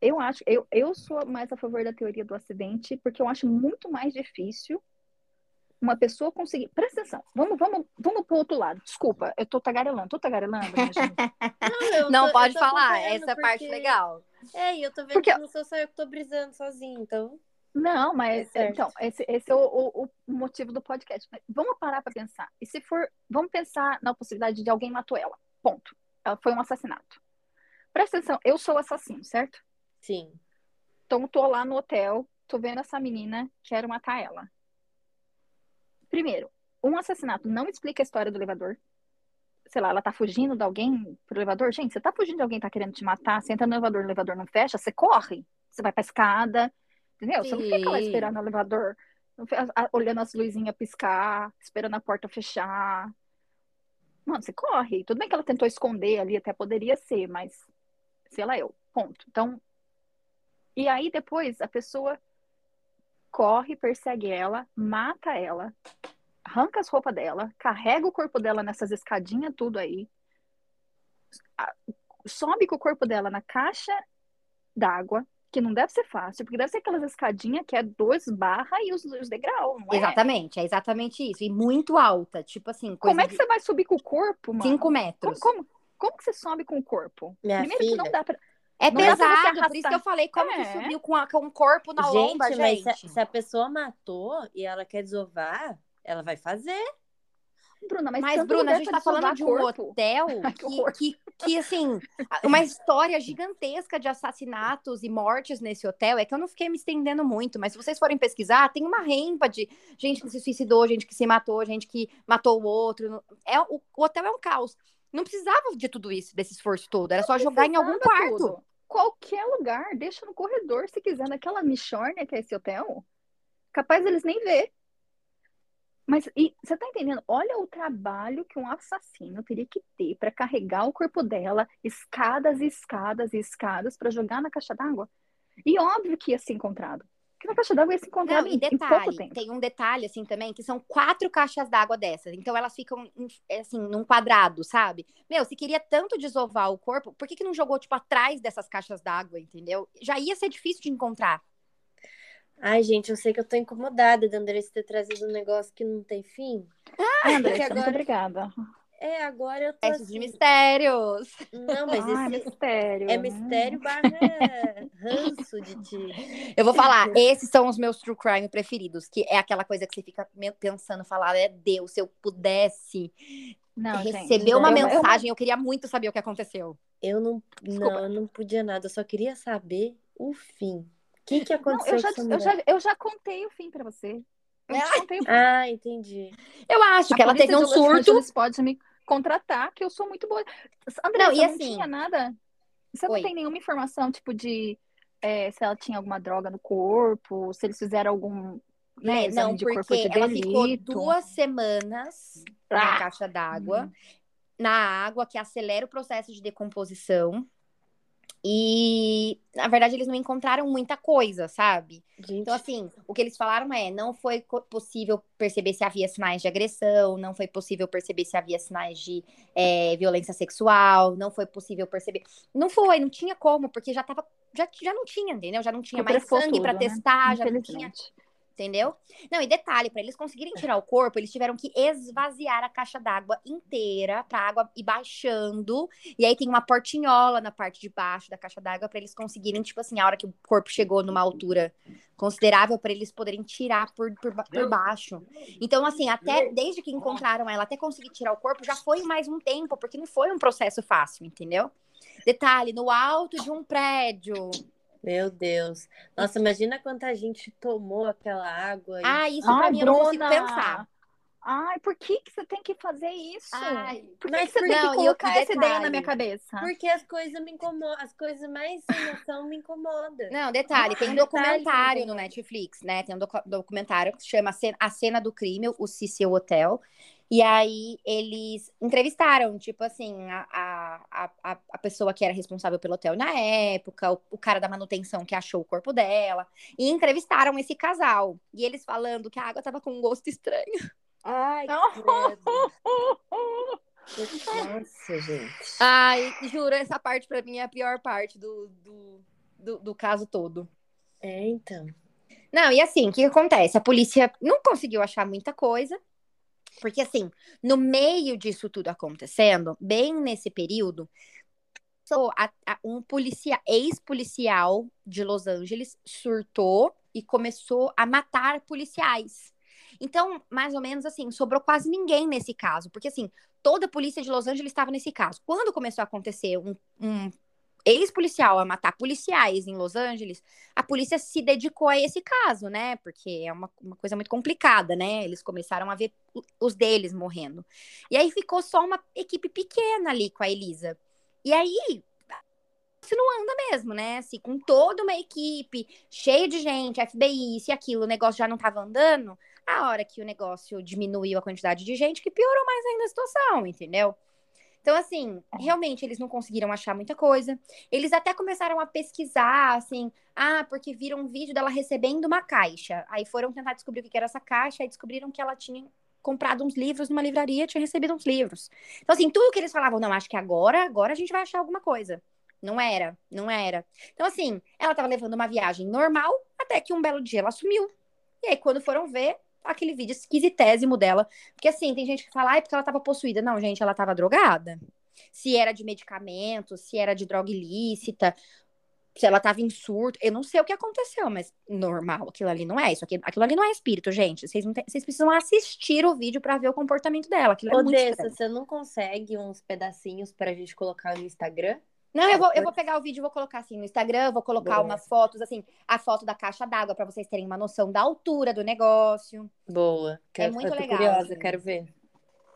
Eu acho, eu, eu sou mais a favor da teoria do acidente, porque eu acho muito mais difícil uma pessoa conseguir. Presta atenção, vamos, vamos, vamos pro outro lado. Desculpa, eu tô tagarelando, tô tagarelando. Não, Não tô- pode falar, essa é a parte porque- legal. É, e eu tô vendo Porque- que não sou só eu que tô brisando sozinho, então. Não, mas É então, esse, esse é o, o- o motivo do podcast. Mas vamos parar para pensar. E se for, vamos pensar na possibilidade de alguém matou ela. Ponto. Ela foi um assassinato. Presta atenção, eu sou o assassino, certo? Sim. Então, tô lá no hotel, tô vendo essa menina, quero matar ela. Primeiro, um assassinato não explica a história do elevador. Sei lá, ela tá fugindo de alguém pro elevador. Gente, você tá fugindo de alguém que tá querendo te matar, você entra no elevador, o elevador não fecha, você corre. Você vai pra escada, entendeu? Você não fica lá Sim. esperando o elevador, não fica, a- olhando as luzinhas piscar, esperando a porta fechar. Mano, você corre. Tudo bem que ela tentou esconder ali, até poderia ser, mas sei lá eu. Ponto. Então, e aí depois a pessoa corre, persegue ela, mata ela, arranca as roupas dela, carrega o corpo dela nessas escadinhas tudo aí, sobe com o corpo dela na caixa d'água, que não deve ser fácil, porque deve ser aquelas escadinhas que é dois barra e os, os degraus, não é? Exatamente, é exatamente isso. E muito alta, tipo assim. coisa Como é que de você vai subir com o corpo, mano? Cinco Como, metros. como, como que você sobe com o corpo? Minha Primeiro que filha. não dá pra. É Não pesado, por isso que eu falei como É. que subiu com, a- com o corpo na lomba, gente, mas gente. se, se a pessoa matou e ela quer desovar, ela vai fazer. Bruna, mas, Mas, Bruna, a gente tá falando de um corpo. hotel que que, que, assim, uma história gigantesca de assassinatos e mortes nesse hotel. É que eu não fiquei me estendendo muito, mas se vocês forem pesquisar, tem uma rempa de gente que se suicidou, gente que se matou, gente que matou o outro. É, o, o hotel é um caos. Não precisava de tudo isso, desse esforço todo. Era só jogar em algum quarto. tudo. Qualquer lugar, deixa no corredor se quiser, naquela michórnia que é esse hotel. Capaz eles nem ver. Mas e, você tá entendendo? Olha o trabalho que um assassino teria que ter para carregar o corpo dela, escadas e escadas e escadas para jogar na caixa d'água. E óbvio que ia ser encontrado. Porque na caixa d'água ia ser encontrado Não, em, e em pouco detalhe, tempo. tem um detalhe assim também, que são quatro caixas d'água dessas. Então elas ficam em- assim, num quadrado, sabe? Meu, se queria tanto desovar o corpo, por que, que não jogou, tipo, atrás dessas caixas d'água, entendeu? Já ia ser difícil de encontrar. Ai, gente, eu sei que eu tô incomodada de Andressa ter trazido um negócio que não tem fim. Ai, Andressa, agora- muito obrigada. É, agora eu tô Testes de assim... mistérios. Não, mas Ai, esse mistério. é mistério barra ranço de ti. Eu vou falar, esses são os meus true crime preferidos, que é aquela coisa que você fica pensando, falar, é Deus, se eu pudesse Não, gente, receber uma eu- eu- mensagem, eu queria muito saber o que aconteceu. Eu não, Desculpa. não, eu não podia nada, eu só queria saber o fim. O que que Não, aconteceu eu, já, eu, já, eu já contei o fim pra você. Eu Ah, te contei o fim. Ah, entendi. Eu acho que A ela polícia teve um surto. Angeles pode me contratar, que eu sou muito boa. Andressa, Não, não, e assim- tinha nada. Você não Oi. tem nenhuma informação, tipo, de é, se ela tinha alguma droga no corpo, se eles fizeram algum né, É, não, de corpo porque de ela ficou duas semanas na Ah! caixa d'água, Hum. na água, que acelera o processo de decomposição. E, na verdade, eles não encontraram muita coisa, sabe? Gente, Então, assim, o que eles falaram é: não foi possível perceber se havia sinais de agressão, não foi possível perceber se havia sinais de é, violência sexual, não foi possível perceber. Não foi, não tinha como, porque já tava. Já, já não tinha, entendeu? Já não tinha mais sangue pra tudo, né? testar, já não tinha. Entendeu? Não, e detalhe, para eles conseguirem tirar o corpo, eles tiveram que esvaziar a caixa d'água inteira pra água ir baixando. E aí tem uma portinhola na parte de baixo da caixa d'água para eles conseguirem, tipo assim, a hora que o corpo chegou numa altura considerável para eles poderem tirar por, por, por baixo. Então, assim, até desde que encontraram ela, até conseguir tirar o corpo, já foi mais um tempo, porque não foi um processo fácil, entendeu? Detalhe, no alto de um prédio. Meu Deus. Nossa, imagina quanta gente tomou aquela água. e- Ah, isso pra Ai, mim eu não consigo pensar. Ai, por que, que você tem que fazer isso? Ai, por que, mas que você por- tem não, que eu- colocar e essa ideia na minha cabeça? Porque as coisas me incomodam, as coisas mais sem noção me incomodam. Não, detalhe, tem um documentário no Netflix, né? Tem um docu- documentário que se chama Cena- A Cena do Crime, o Cecil Hotel. E aí eles entrevistaram, tipo assim, a, a, a, a pessoa que era responsável pelo hotel na época, o, o cara da manutenção que achou o corpo dela, e entrevistaram esse casal. E eles falando que a água tava com um gosto estranho. Ai. Nossa, gente. Ai, juro, essa parte pra mim é a pior parte do, do, do, do caso todo. É, então. Não, e assim, o que acontece? A polícia não conseguiu achar muita coisa, porque assim, no meio disso tudo acontecendo, bem nesse período, um policia, ex-policial de Los Angeles surtou e começou a matar policiais. Então, mais ou menos assim, sobrou quase ninguém nesse caso, porque assim, toda a polícia de Los Angeles estava nesse caso. Quando começou a acontecer um, um ex-policial a matar policiais em Los Angeles, a polícia se dedicou a esse caso, né? Porque é uma, uma coisa muito complicada, né? Eles começaram a ver os deles morrendo. E aí ficou só uma equipe pequena ali com a Elisa. E aí. Isso não anda mesmo, né? Assim, com toda uma equipe, cheia de gente, FBI, isso e aquilo, o negócio já não tava andando. A hora que o negócio diminuiu a quantidade de gente, que piorou mais ainda a situação, entendeu? Então, assim, realmente eles não conseguiram achar muita coisa. Eles até começaram a pesquisar, assim, ah, porque viram um vídeo dela recebendo uma caixa. Aí foram tentar descobrir o que era essa caixa e descobriram que ela tinha comprado uns livros numa livraria, tinha recebido uns livros. Então, assim, tudo que eles falavam, não, acho que agora, agora a gente vai achar alguma coisa. Não era, não era. Então, assim, ela tava levando uma viagem normal, até que um belo dia ela sumiu. E aí, quando foram ver, aquele vídeo esquisitésimo dela. Porque, assim, tem gente que fala, ai, porque ela tava possuída. Não, gente, ela tava drogada. Se era de medicamento, se era de droga ilícita, se ela tava em surto. Eu não sei o que aconteceu, mas normal, aquilo ali não é isso. Aquilo, aquilo ali não é espírito, gente. Vocês, não tem, vocês precisam assistir o vídeo para ver o comportamento dela. Aquilo é Odessa, muito estranho. você não consegue uns pedacinhos pra gente colocar no Instagram? Não, eu vou, eu vou pegar o vídeo e vou colocar assim no Instagram, vou colocar Boa. umas fotos, assim, a foto da caixa d'água para vocês terem uma noção da altura do negócio. Boa. Quero, É muito legal, curiosa, assim. quero ver.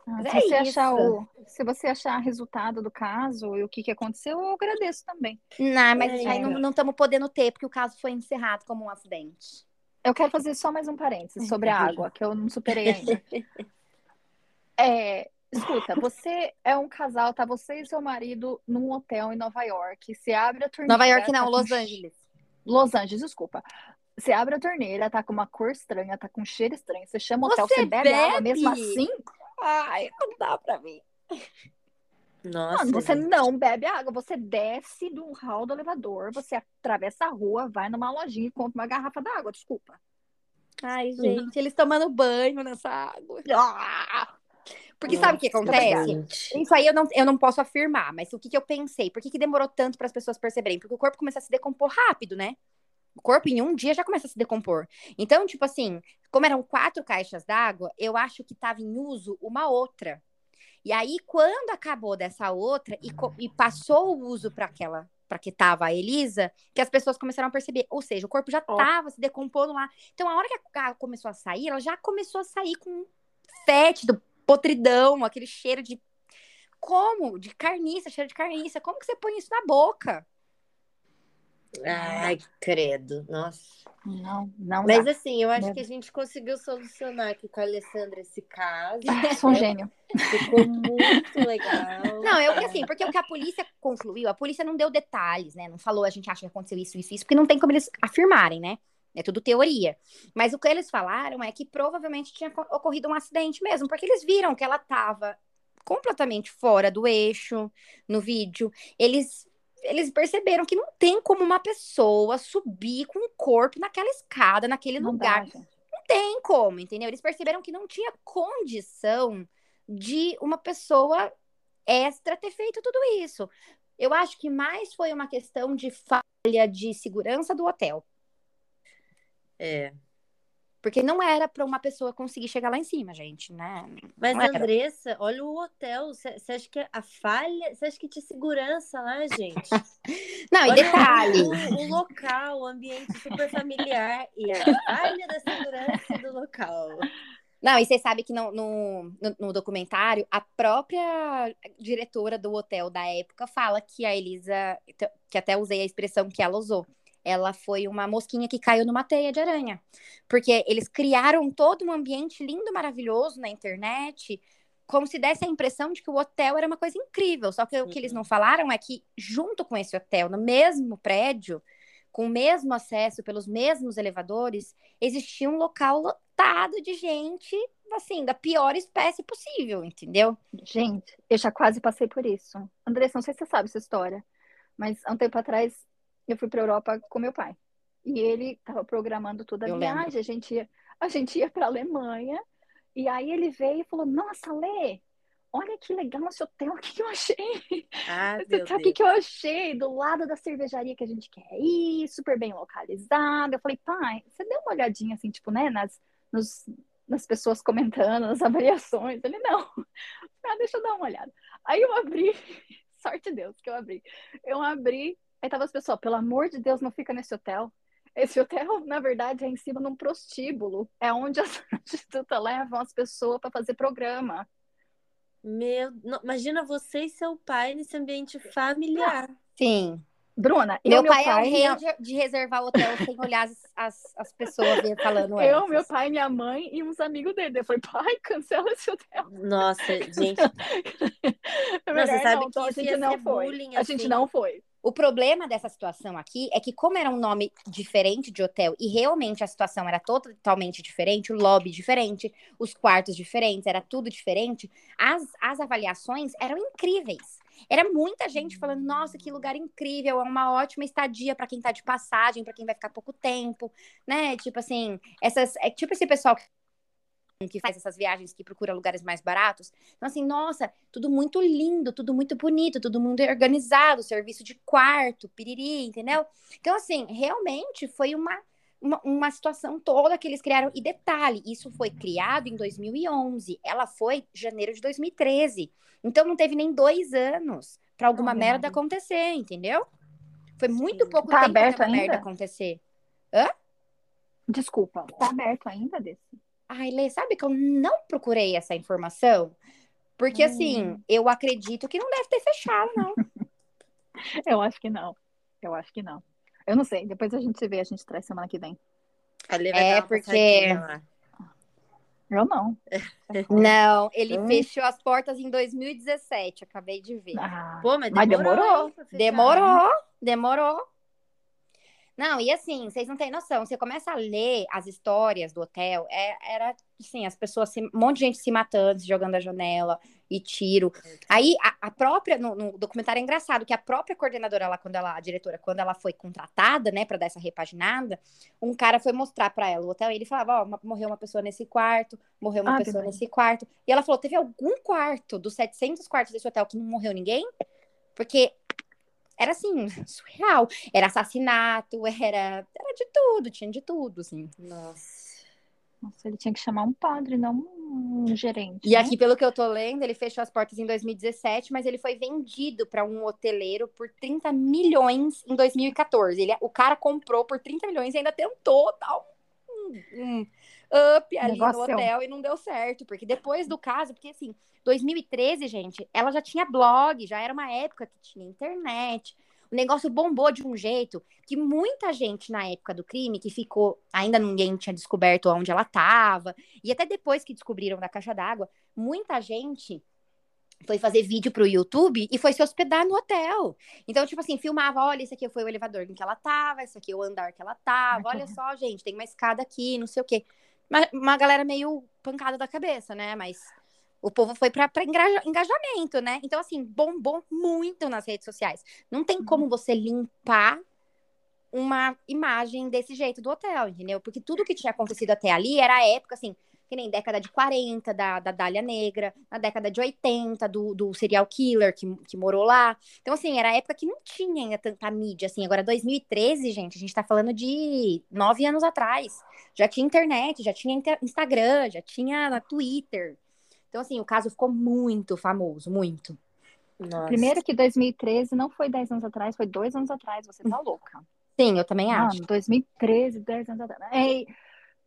Ah, se, é você achar o, se você achar o resultado do caso e o que, que aconteceu, eu agradeço também. Não, mas É, isso aí não estamos podendo ter, porque o caso foi encerrado como um acidente. Eu quero fazer só mais um parênteses sobre a água, que eu não superei ainda. É, escuta, você é um casal, tá você e seu marido num hotel em Nova York. Você abre a torneira. Nova York tá não, com Los che- Angeles. Los Angeles, desculpa. Você abre a torneira, tá com uma cor estranha, tá com um cheiro estranho. Você chama o hotel, Você você bebe, água bebe? mesmo assim? Ai, não dá pra mim. Nossa. Mano, você gente. não bebe água, você desce do hall do elevador, você atravessa a rua, vai numa lojinha e compra uma garrafa d'água, desculpa. Ai, gente, eles tomando banho nessa água. Ah! Porque sabe o que Nossa, acontece? gente. Isso aí eu não, eu não posso afirmar, mas o que, que eu pensei? Por que, que demorou tanto para as pessoas perceberem? Porque o corpo começa a se decompor rápido, né? O corpo em um dia já começa a se decompor. Então, tipo assim, como eram quatro caixas d'água, eu acho que estava em uso uma outra. E aí, quando acabou dessa outra e, e passou o uso para aquela, para que tava a Elisa, que as pessoas começaram a perceber. Ou seja, o corpo já Ó. tava se decompondo lá. Então, a hora que a água começou a sair, ela já começou a sair com fétido, podridão, aquele cheiro de. Como? De carniça, cheiro de carniça. Como que você põe isso na boca? Ai, credo. Nossa. Não, não Mas dá. assim, eu acho Meu que a gente conseguiu solucionar aqui com a Alessandra esse caso. Ah, sou um gênio. Ficou muito legal. Não, eu assim, porque o que a polícia concluiu, a polícia não deu detalhes, né? Não falou, a gente acha que aconteceu isso, isso, isso, porque não tem como eles afirmarem, né? É tudo teoria. Mas o que eles falaram é que provavelmente tinha co- ocorrido um acidente mesmo, porque eles viram que ela estava completamente fora do eixo no vídeo. Eles eles perceberam que não tem como uma pessoa subir com o corpo naquela escada, naquele Não lugar. dá. Não tem como, entendeu? Eles perceberam que não tinha condição de uma pessoa extra ter feito tudo isso. Eu acho que mais foi uma questão de falha de segurança do hotel. É. Porque não era para uma pessoa conseguir chegar lá em cima, gente, né? Mas. Andressa, olha o hotel. Você acha que a falha. Você acha que tinha segurança lá, gente? Não, e Olha detalhe. O, o local, o ambiente super familiar e a falha da segurança do local. Não, e vocês sabem que no, no- no documentário, a própria diretora do hotel da época fala que a Elisa, que até usei a expressão que ela usou, ela foi uma mosquinha que caiu numa teia de aranha. Porque eles criaram todo um ambiente lindo, maravilhoso na internet, como se desse a impressão de que o hotel era uma coisa incrível. Só que o que eles não falaram é que, junto com esse hotel, no mesmo prédio, com o mesmo acesso, pelos mesmos elevadores, existia um local lotado de gente, assim, da pior espécie possível, entendeu? Gente, eu já quase passei por isso. Andressa, não sei se você sabe essa história, mas há um tempo atrás eu fui para Europa com meu pai. E ele estava programando toda a Eu viagem, lembro. a gente ia, a gente ia para Alemanha. E aí ele veio e falou: "Nossa, Lê, olha que legal esse hotel, o que que eu achei?" Ah, Você sabe o que que eu achei? Do lado da cervejaria que a gente quer ir, super bem localizado. Eu falei, pai, você deu uma olhadinha assim, tipo, né, nas, nos, nas pessoas comentando, nas avaliações. Ele, não. Ah, deixa eu dar uma olhada. Aí eu abri, sorte de Deus que eu abri. Eu abri, aí tava as pessoas, pelo amor de Deus, não fica nesse hotel. Esse hotel, na verdade, é em cima de um prostíbulo. É onde as prostitutas levam as pessoas para fazer programa. Meu, não- imagina você e seu pai nesse ambiente familiar. Sim. Bruna, eu, Meu, meu pai, é o rei minha- de, de reservar hotel sem olhar as, as, as pessoas falando eu, antes. meu pai, minha mãe e uns amigos dele. Eu falei, pai, cancela esse hotel. Nossa, gente, É Não, melhor você sabe não, então que a gente ia não ser foi. bullying, A gente assim. não foi. O problema dessa situação aqui é que, como era um nome diferente de hotel e realmente a situação era totalmente diferente, o lobby diferente, os quartos diferentes, era tudo diferente, as, as avaliações eram incríveis. Era muita gente falando: nossa, que lugar incrível, é uma ótima estadia para quem tá de passagem, para quem vai ficar pouco tempo, né? Tipo assim, essas. É tipo esse pessoal que que faz essas viagens que procura lugares mais baratos. Então, assim, nossa, tudo muito lindo, tudo muito bonito, tudo muito organizado, serviço de quarto, piriri, entendeu? Então, assim, realmente foi uma, uma, uma situação toda que eles criaram. E detalhe, isso foi criado em 2011. Ela foi janeiro de 2013. Então, não teve nem dois anos para alguma merda acontecer, entendeu? Foi muito pouco Tá tempo uma merda acontecer. Desculpa, tá aberto ainda desse? Ai, Lê, sabe que eu não procurei essa informação? Porque, Hum. assim, eu acredito que não deve ter fechado, não. Eu acho que não. Eu acho que não. Eu não sei. Depois a gente vê, a gente traz semana que vem. a Lê vai É, dar uma porque-. Eu não. Não, ele Hum. fechou as portas em 2017, acabei de ver. Ah, Pô, mas Mas demorou. demorou. pra fechar. Demorou, demorou. Não, e assim, vocês não têm noção. Você começa a ler as histórias do hotel, é- era assim, as pessoas, se- um monte de gente se matando, se jogando da janela e tiro. Aí a, a própria, no, no documentário é engraçado que a própria coordenadora lá, quando ela, a diretora, quando ela foi contratada, né, pra dar essa repaginada, um cara foi mostrar pra ela o hotel e ele falava: Ó, uma- morreu uma pessoa nesse quarto, morreu uma Ave pessoa nesse quarto. E ela falou: teve algum quarto dos 700 quartos desse hotel que não morreu ninguém? Porque era assim, surreal. Era assassinato, era, era de tudo, tinha de tudo, assim. Nossa. Nossa, ele tinha que chamar um padre, não um gerente. E né? aqui, pelo que eu tô lendo, ele fechou as portas em 2017, mas ele foi vendido para um hoteleiro por 30 milhões em 2014. Ele, o cara comprou por 30 milhões e ainda tentou dar um, um up ali no Negócio. hotel e não deu certo. Porque depois do caso, porque assim, 2013, gente, ela já tinha blog, já era uma época que tinha internet. O negócio bombou de um jeito que muita gente na época do crime, que ficou, ainda ninguém tinha descoberto onde ela estava, e até depois que descobriram da caixa d'água, muita gente foi fazer vídeo pro YouTube e foi se hospedar no hotel. Então, tipo assim, filmava, olha, esse aqui foi o elevador em que ela tava, esse aqui é o andar que ela tava, olha só, gente, tem uma escada aqui, não sei o quê. Uma, uma galera meio pancada da cabeça, né? Mas o povo foi engaja- engajamento, né? Então, assim, bombou muito nas redes sociais. Não tem como você limpar uma imagem desse jeito do hotel, entendeu? Porque tudo que tinha acontecido até ali era a época, assim, que nem década de 40, da, da Dália Negra, na década de 80, do, do serial killer que, que morou lá. Então, assim, era a época que não tinha ainda tanta mídia, assim. Agora, 2013, gente, a gente tá falando de nove anos atrás. Já tinha internet, já tinha inter- Instagram, já tinha Twitter. Então, assim, o caso ficou muito famoso, muito. Nossa. Primeiro que 2013 não foi 10 anos atrás, foi 2 anos atrás. Você tá louca. Sim, eu também acho. Mano, 2013, 10 anos atrás. E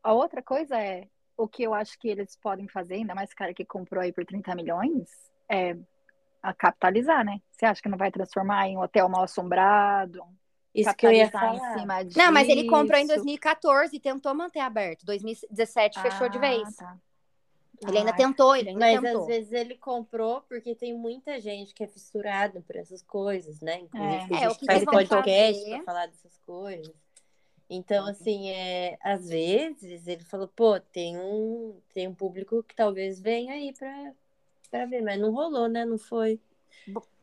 a outra coisa é, o que eu acho que eles podem fazer, ainda mais esse cara que comprou aí por 30 milhões, é a capitalizar, né? Você acha que não vai transformar em um hotel mal assombrado? Isso que eu ia capitalizar falar. em cima disso? Não, mas ele comprou em 2014 e tentou manter aberto. 2017 fechou de Ah, vez. tá. Ele ainda Ai, tentou, ele ainda Mas tentou. às vezes ele comprou porque tem muita gente que é fissurada por essas coisas, né? Inclusive, É. É, o que faz podcast fazer- pra falar dessas coisas. Então, assim, é, às vezes ele falou, pô, tem um, tem um público que talvez venha aí pra, pra ver, mas não rolou, né? Não foi.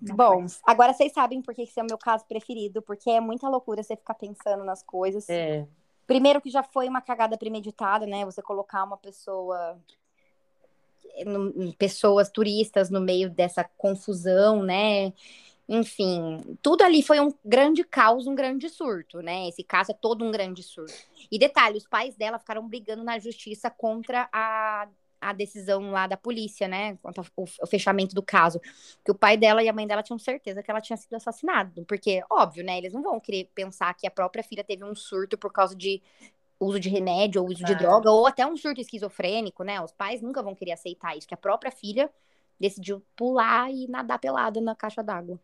não Bom, agora vocês sabem por que esse é o meu caso preferido, porque é muita loucura você ficar pensando nas coisas. É. Primeiro que já foi uma cagada premeditada, né? Você colocar uma pessoa no- pessoas turistas no meio dessa confusão, né? Enfim, tudo ali foi um grande caos, um grande surto, né? Esse caso é todo um grande surto. E detalhe, os pais dela ficaram brigando na justiça contra a, a decisão lá da polícia, né? Contra o, fechamento do caso. Que o pai dela e a mãe dela tinham certeza que ela tinha sido assassinada. Porque, óbvio, né? Eles não vão querer pensar que a própria filha teve um surto por causa de uso de remédio ou uso de Claro. droga, ou até um surto esquizofrênico, né? Os pais nunca vão querer aceitar isso, que a própria filha decidiu pular e nadar pelada na caixa d'água.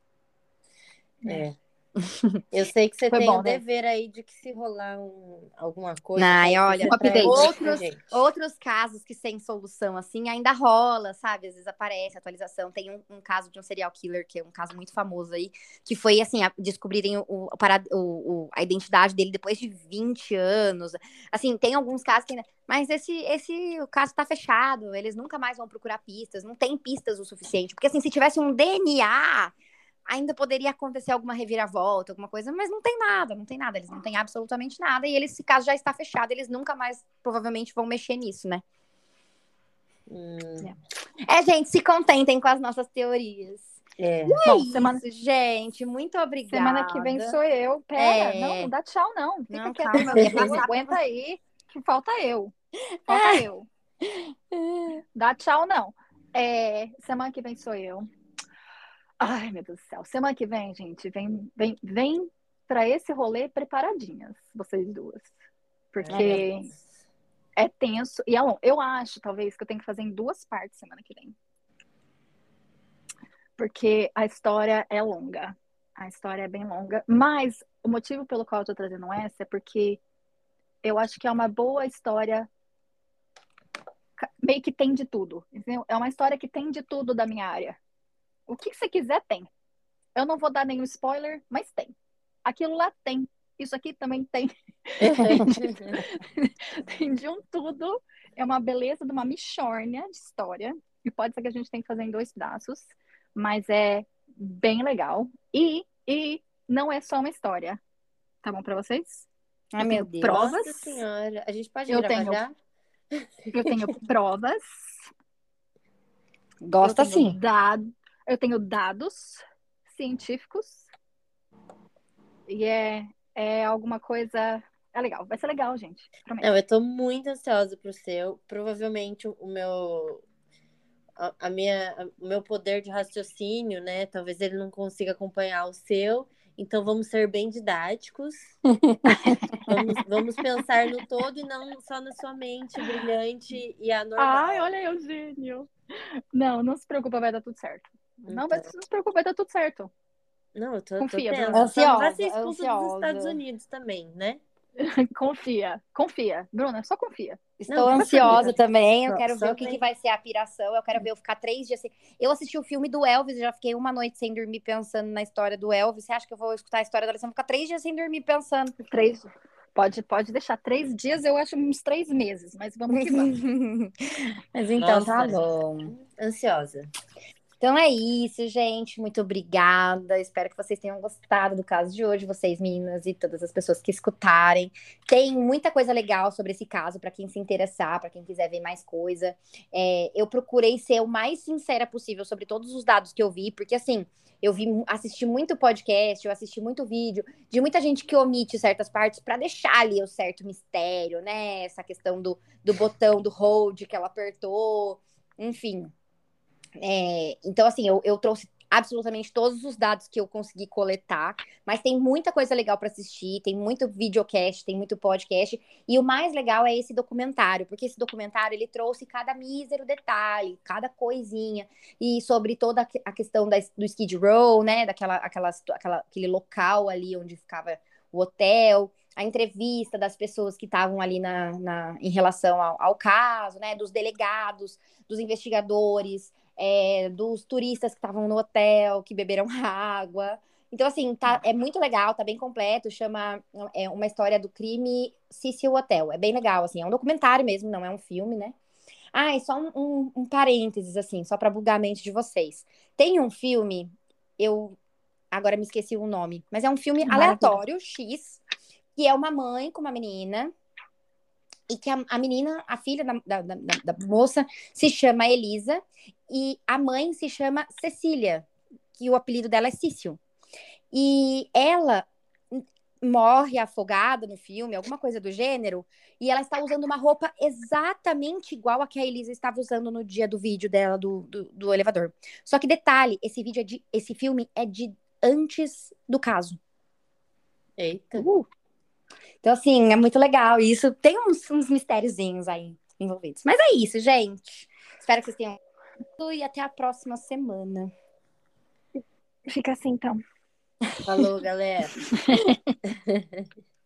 É. Eu sei que você Foi tem bom, o né? dever aí de que se rolar um- alguma coisa. Ai, vai olha, outros, outros casos que sem solução, assim, ainda rola, sabe? Às vezes aparece atualização. Tem um, um caso de um serial killer, que é um caso muito famoso aí, que foi, assim, a- descobrirem o, o- o- a identidade dele depois de 20 anos. Assim, tem alguns casos que ainda... Mas esse, esse o caso tá fechado, eles nunca mais vão procurar pistas, não tem pistas o suficiente. Porque, assim, se tivesse um DNA, ainda poderia acontecer alguma reviravolta, alguma coisa, mas não tem nada, não tem nada, eles não têm absolutamente nada, e eles, esse caso já está fechado, eles nunca mais provavelmente vão mexer nisso, né? Hum, É, gente, se contentem com as nossas teorias. é. É Bom, isso, semana, gente, muito obrigada. semana que vem sou eu. Pera, É. não, não dá tchau, não. Fica Não, quieto, calma, meu Aguenta aí, que falta eu. Falta eu. Dá tchau, não. É, semana que vem sou eu. Ai, meu Deus do céu. Semana que vem, gente, vem, vem, vem para esse rolê preparadinhas, vocês duas. Porque meu é tenso e é longo. Eu acho, talvez, que eu tenho que fazer em duas partes semana que vem. Porque a história é longa. A história é bem longa. Mas o motivo pelo qual eu tô trazendo essa é porque eu acho que é uma boa história. Meio que tem de tudo. Entendeu? É uma história que tem de tudo da minha área. O que você quiser, tem. Eu não vou dar nenhum spoiler, mas tem. Aquilo lá tem. Isso aqui também tem. Tem de um tudo. É uma beleza de uma michórnia de história. E pode ser que a gente tenha que fazer em dois pedaços. Mas é bem legal. E, e não é só uma história. Tá bom pra vocês? Ai, eu meu Deus. provas. Nossa senhora. A gente pode Eu gravar tenho- já? Eu tenho provas. Gosta eu tenho sim. dado- eu tenho dados científicos. E é, é alguma coisa. É legal. Vai ser legal, gente. Prometo. Não, eu tô muito ansiosa pro seu. Provavelmente o meu. A, a minha, a- o meu poder de raciocínio, né? Talvez ele não consiga acompanhar o seu. Então vamos ser bem didáticos. vamos, vamos pensar no todo e não só na sua mente brilhante e anormal. Ai, olha aí o gênio. Não, não se preocupa, vai dar tudo certo. Não, mas Então. não se preocupa, vai dar tudo certo. Não, eu tô, Confia, tô tensa. Bruna. Não vai Ansiosa, ser expulso dos ansiosa. Estados Unidos também, né? confia, confia. Bruna, só confia. Estou Não, ansiosa também. Eu quero só ver o que, vai ser a piração. Eu quero ver eu ficar três dias sem. Eu assisti o filme do Elvis e já fiquei uma noite sem dormir pensando na história do Elvis. Você acha que eu vou escutar a história da Alessandra? Vou ficar três dias sem dormir pensando. Três. Pode, pode deixar três dias, eu acho uns três meses, mas vamos que vamos. Mas então tá Nossa. bom. Ansiosa. Então é isso, gente. Muito obrigada. Espero que vocês tenham gostado do caso de hoje, vocês meninas e todas as pessoas que escutarem. Tem muita coisa legal sobre esse caso para quem se interessar, para quem quiser ver mais coisa. É, eu procurei ser o mais sincera possível sobre todos os dados que eu vi, porque assim, eu vi, assisti muito podcast, eu assisti muito vídeo de muita gente que omite certas partes para deixar ali o certo mistério, né? Essa questão do, do botão do hold que ela apertou, enfim. É, então, assim, eu, eu trouxe absolutamente todos os dados que eu consegui coletar, mas tem muita coisa legal para assistir, tem muito videocast, tem muito podcast, e o mais legal é esse documentário, porque esse documentário ele trouxe cada mísero detalhe, cada coisinha, e sobre toda a questão da, do Skid Row, né, daquela aquela, aquela, aquele local ali onde ficava o hotel, a entrevista das pessoas que estavam ali na, na, em relação ao, ao caso, né, dos delegados, dos investigadores, é, dos turistas que estavam no hotel, que beberam água. Então, assim, tá, é muito legal, tá bem completo, chama é, Uma História do Crime Cecil Hotel. É bem legal, assim, é um documentário mesmo, não é um filme, né? Ah, e só um, um, um parênteses, assim, só para bugar a mente de vocês. Tem um filme, eu agora me esqueci o nome, mas é um filme aleatório, X, que é uma mãe com uma menina, e que a, a menina, a filha da, da, da, da moça, se chama Elisa, e a mãe se chama Cecília, que o apelido dela é Cício. E ela morre afogada no filme, alguma coisa do gênero, e ela está usando uma roupa exatamente igual a que a Elisa estava usando no dia do vídeo dela do, do, do elevador. Só que detalhe, esse vídeo é de, esse filme é de antes do caso. Eita. Uh, Então, assim, é muito legal. E isso tem uns, uns mistériozinhos aí envolvidos. Mas é isso, gente. Espero que vocês tenham gostado e até a próxima semana. fica assim, então. Falou, galera.